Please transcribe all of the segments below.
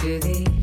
Cocaine and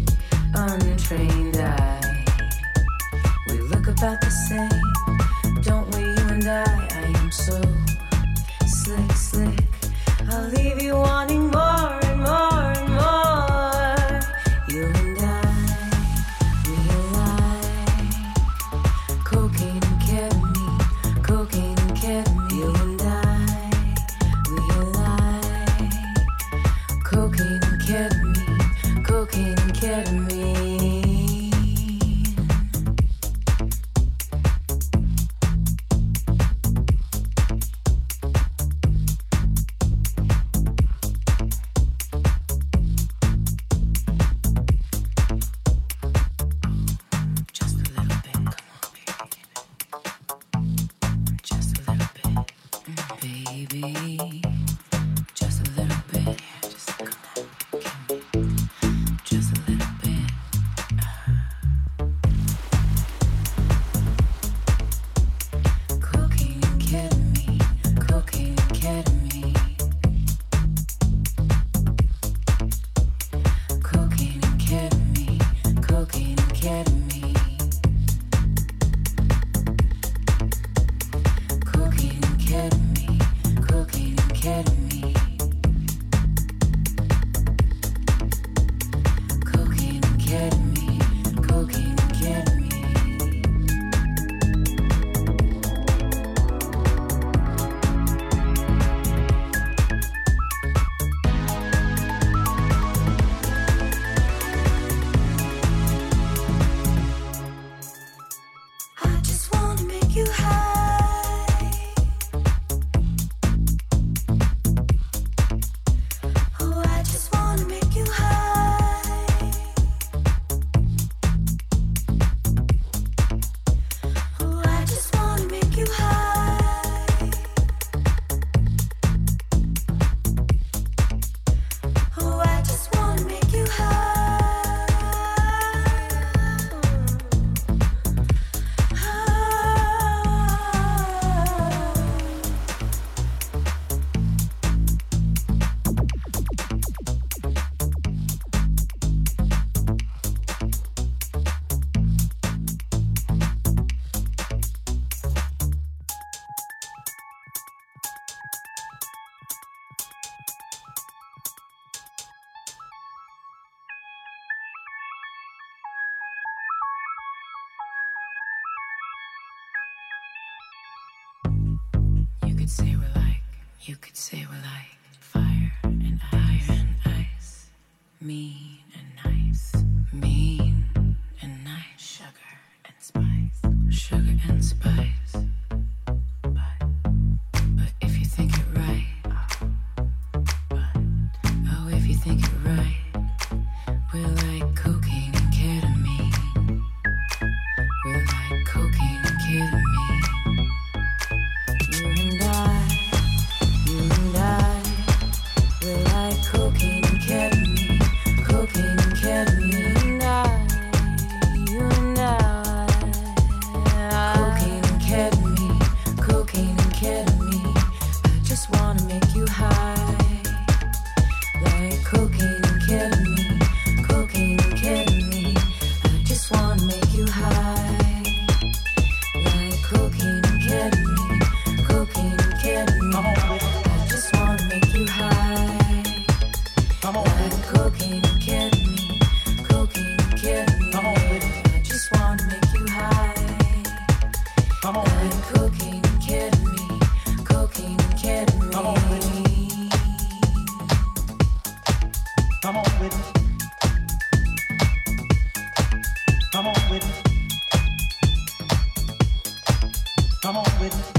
with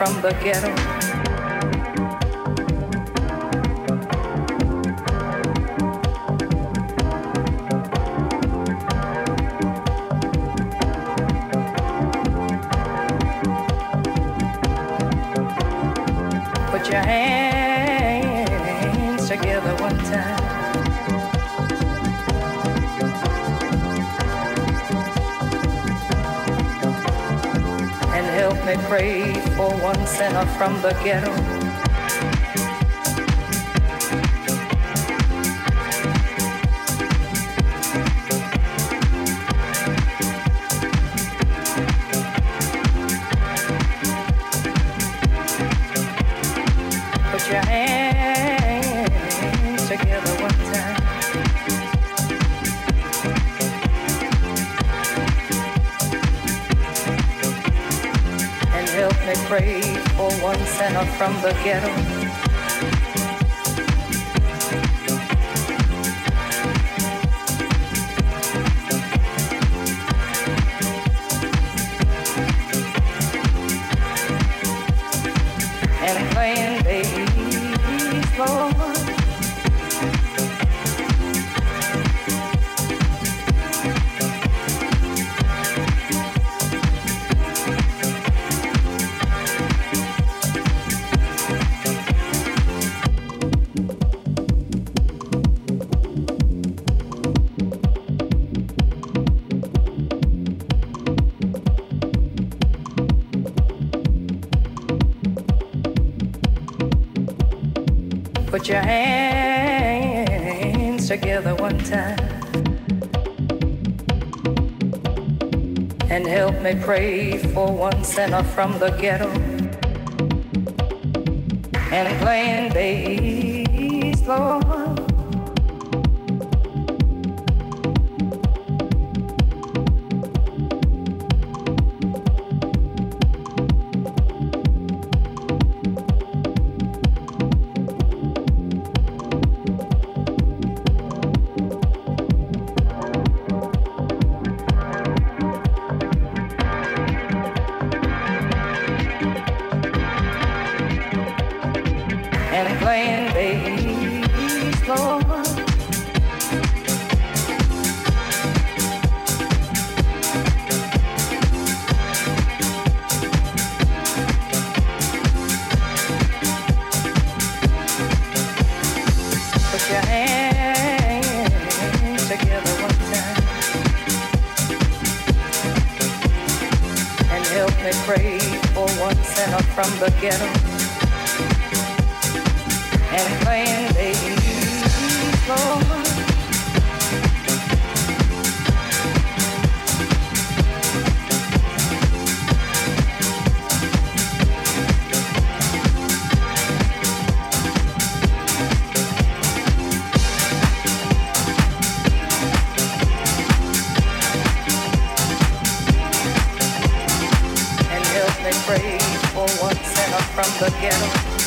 from the ghetto. From the ghetto. Together one time and help me pray for one sinner from the ghetto and playing bass, Lord. afraid for one center from the ghetto.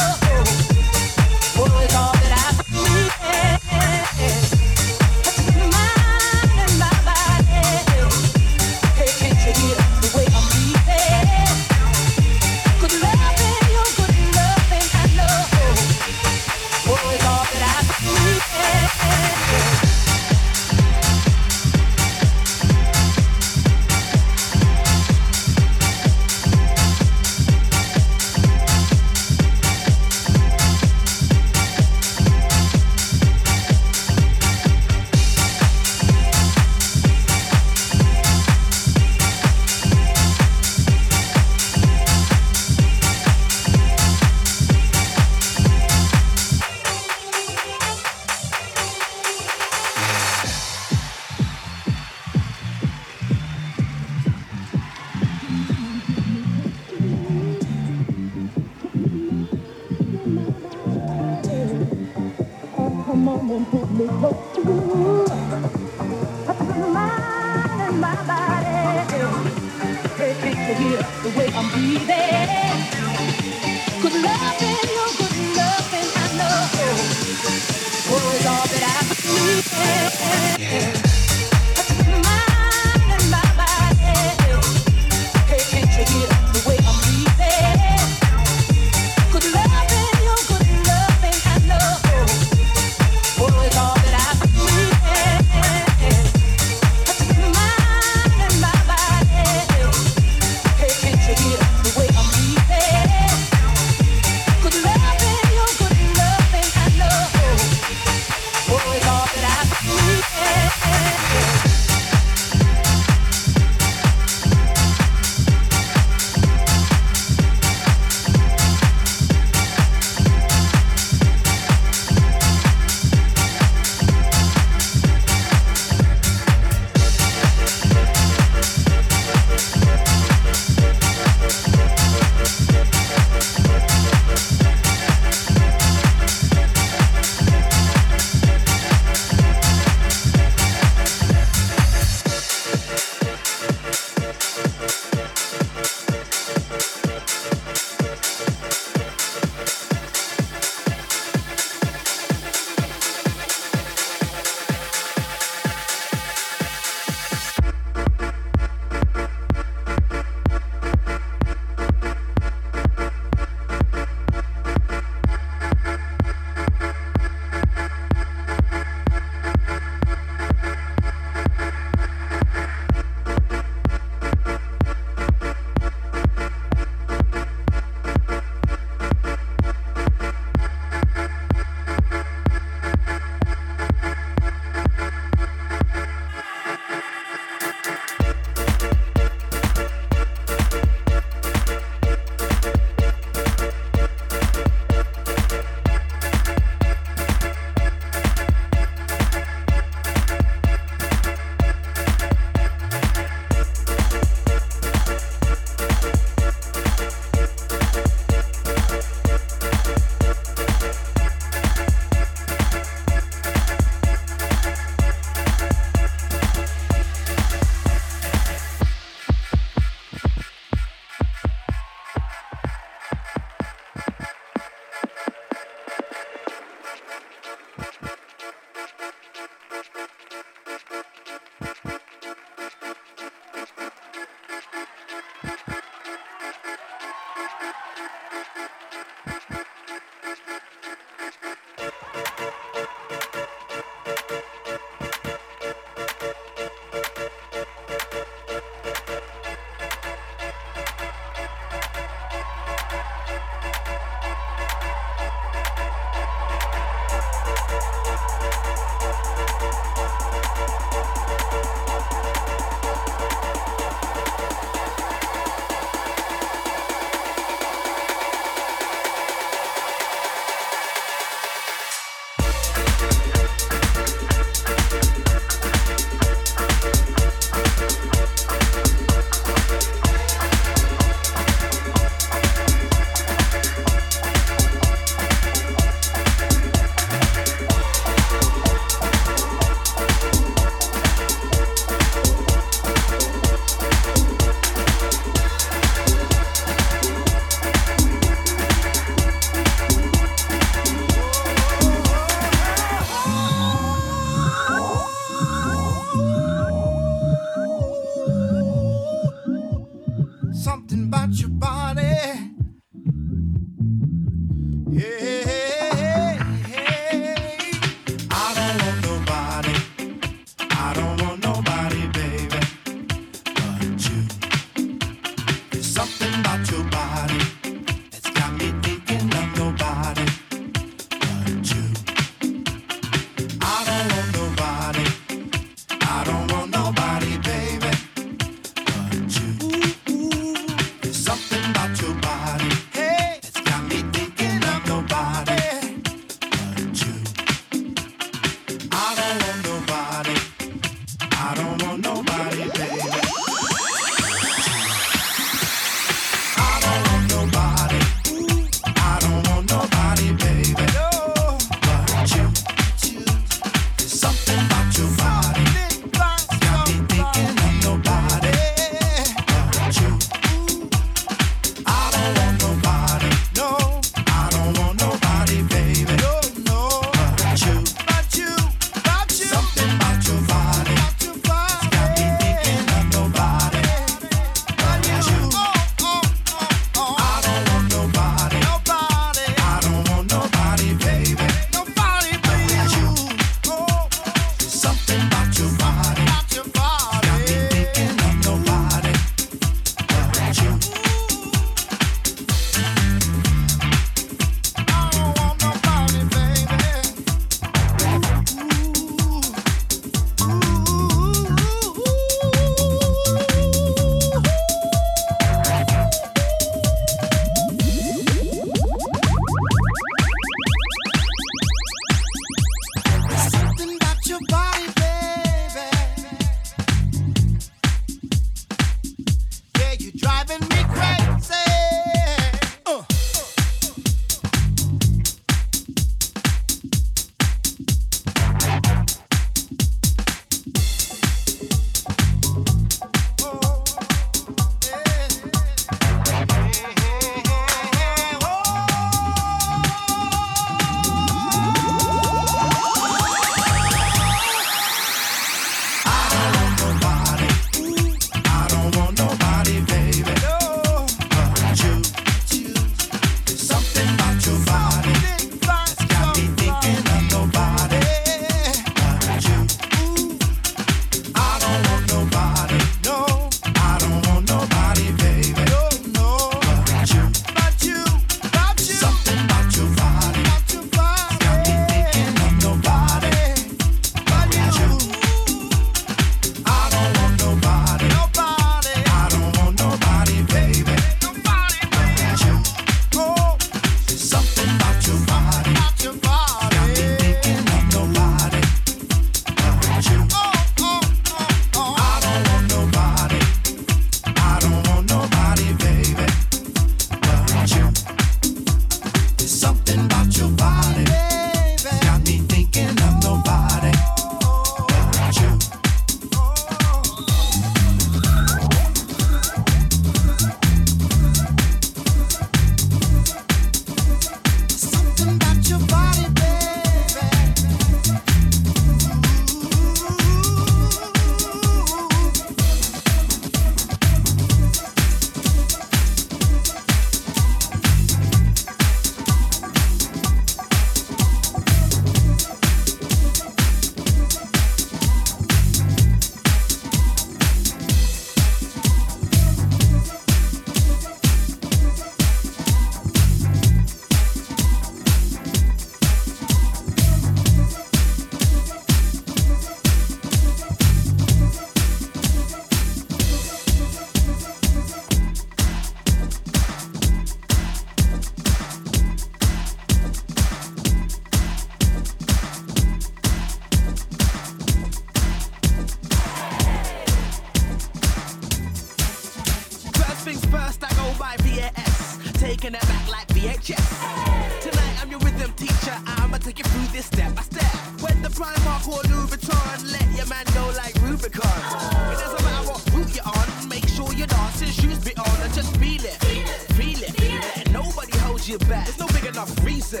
hold back. There's no big enough reason,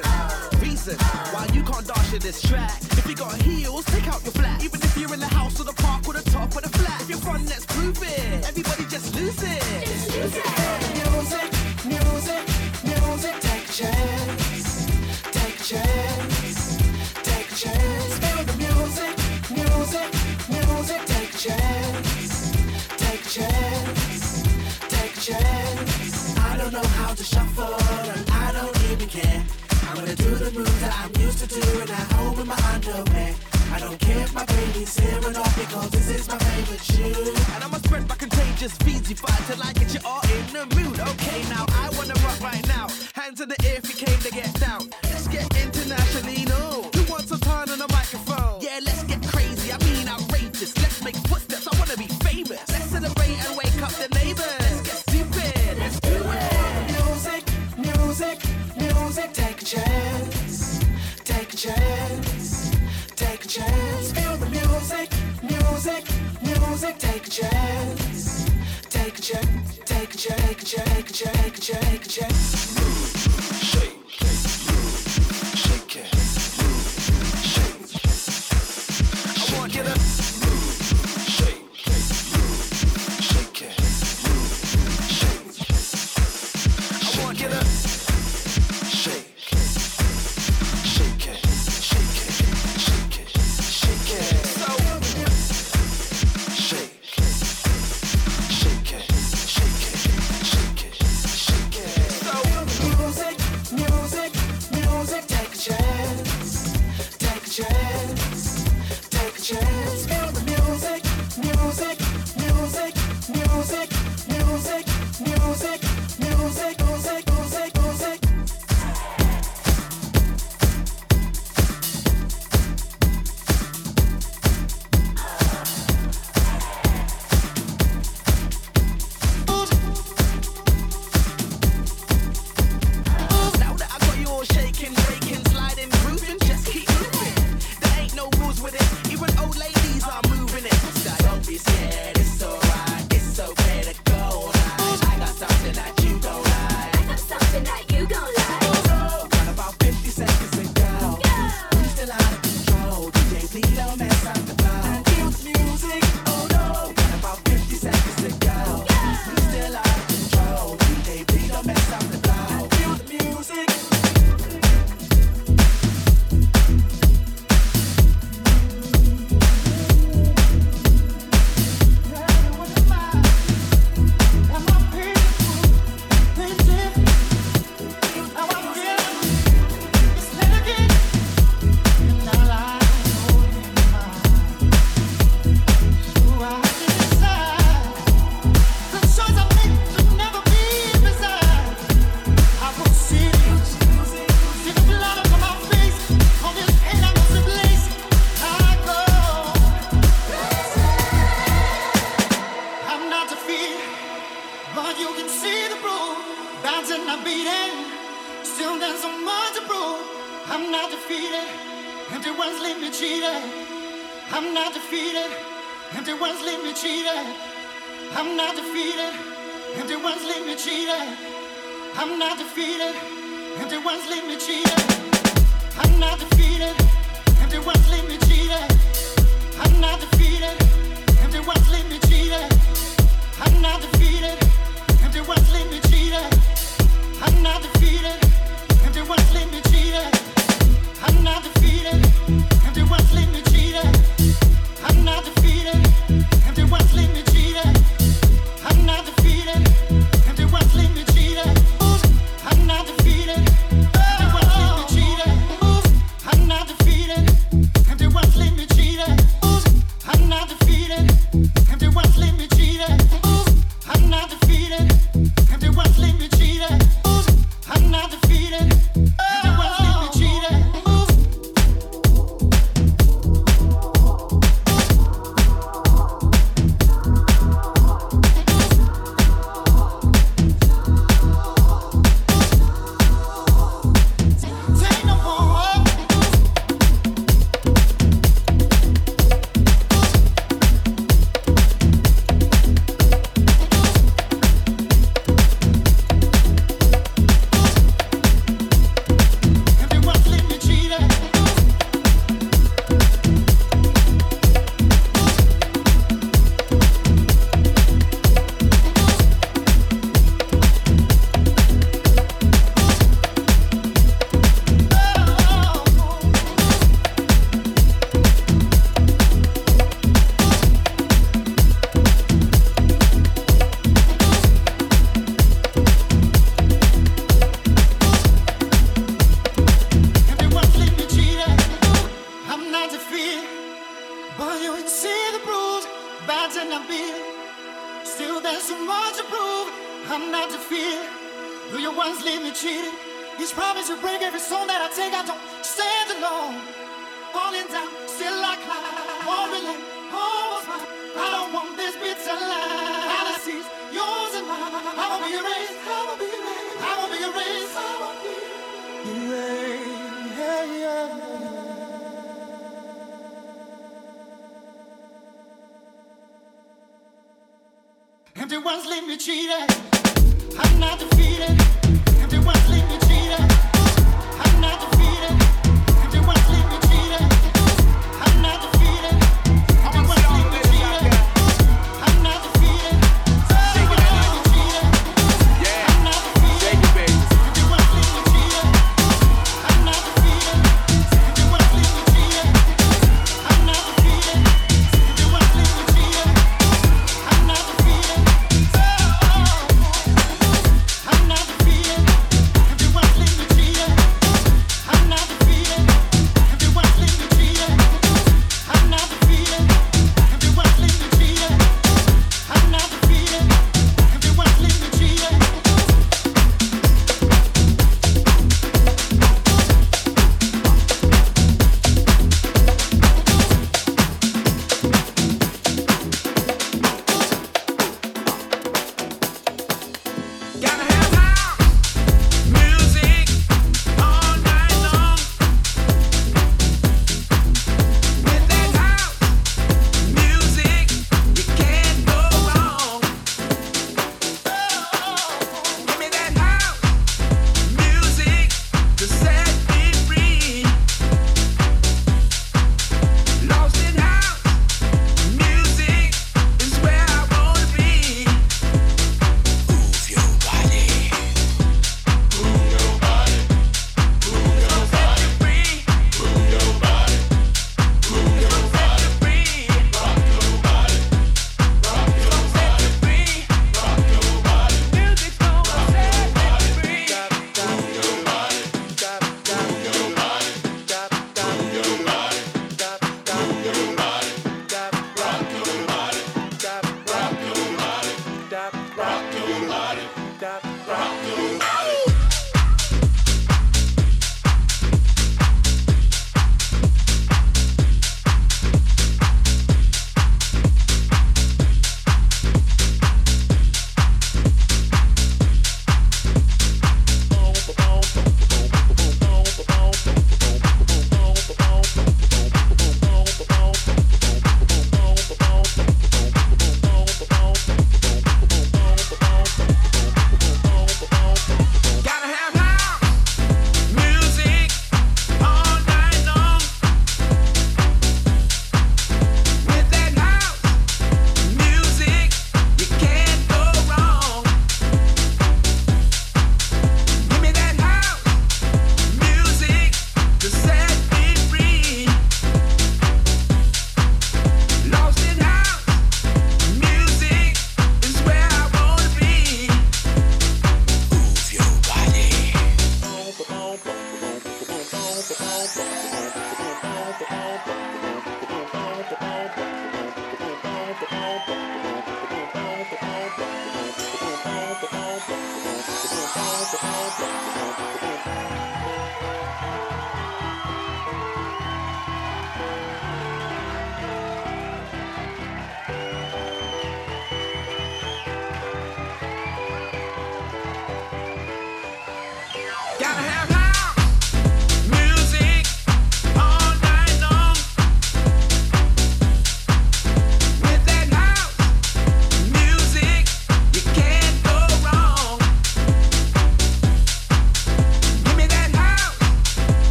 reason why you can't dash in this track. If you got heels, take out your flat. Even if you're in the house or the park or the top or the flat, if you're fun, let's prove it. Everybody just lose it. Just lose it. Music, music, music. Take a chance, take a chance, take a chance. Feel the music, music, music. Take a chance, take a chance, take a chance. I don't know how to shuffle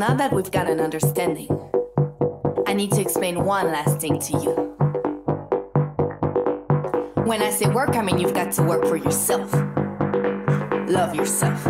now that we've got an understanding, I need to explain one last thing to you. When I say work, I mean you've got to work for yourself. Love yourself.